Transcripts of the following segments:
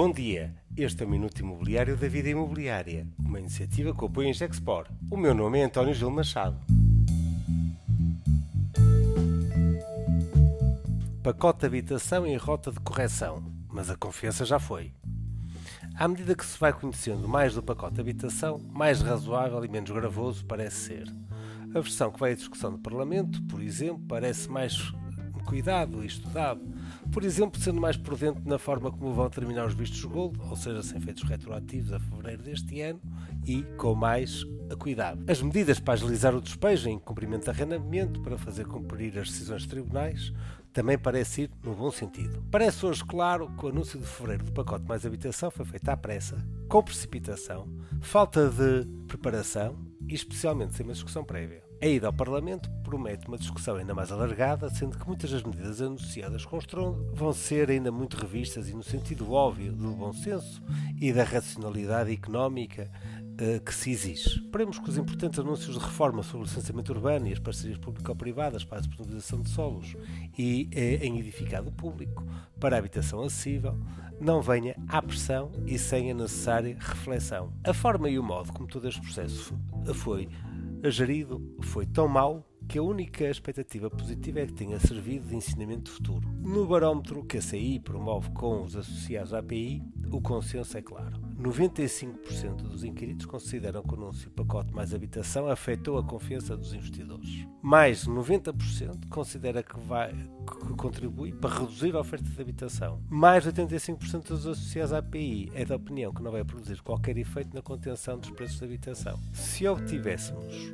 Bom dia, este é o Minuto Imobiliário da Vida Imobiliária, uma iniciativa que apoia a Gexpor. O meu nome é António Gil Machado. Pacote de habitação em rota de correção, mas a confiança já foi. À medida que se vai conhecendo mais do pacote de habitação, mais razoável e menos gravoso parece ser. A versão que vai à discussão do Parlamento, por exemplo, parece mais cuidado e estudado, por exemplo, sendo mais prudente na forma como vão terminar os vistos gold, ou seja, sem efeitos retroativos a fevereiro deste ano e com mais cuidado. As medidas para agilizar o despejo em cumprimento de arrendamento, para fazer cumprir as decisões de tribunais, também parece ir no bom sentido. Parece hoje claro que o anúncio de fevereiro do pacote mais habitação foi feito à pressa, com precipitação, falta de preparação e especialmente sem uma discussão prévia. A ida ao Parlamento promete uma discussão ainda mais alargada, sendo que muitas das medidas anunciadas com estrondo vão ser ainda muito revistas e no sentido óbvio do bom senso e da racionalidade económica uh, que se exige. Esperemos que os importantes anúncios de reforma sobre o licenciamento urbano e as parcerias público-privadas para a disponibilização de solos e uh, em edificado público para a habitação acessível não venha à pressão e sem a necessária reflexão. A forma e o modo como todo este processo foi gerido foi tão mau que a única expectativa positiva é que tenha servido de ensinamento futuro. No barómetro que a CI promove com os associados à API, o consenso é claro. 95% dos inquiridos consideram que o anúncio pacote mais habitação afetou a confiança dos investidores. Mais de 90% considera que vai que contribui para reduzir a oferta de habitação. Mais de 85% dos associados à API é da opinião que não vai produzir qualquer efeito na contenção dos preços de habitação. Se obtivéssemos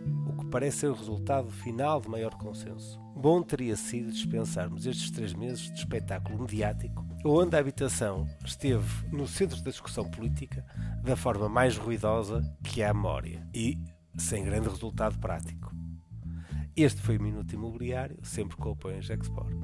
parece ser o resultado final de maior consenso, bom teria sido dispensarmos estes três meses de espetáculo mediático onde a habitação esteve no centro da discussão política da forma mais ruidosa que a memória e sem grande resultado prático. Este foi o Minuto Imobiliário, sempre com o apoio em Gexport.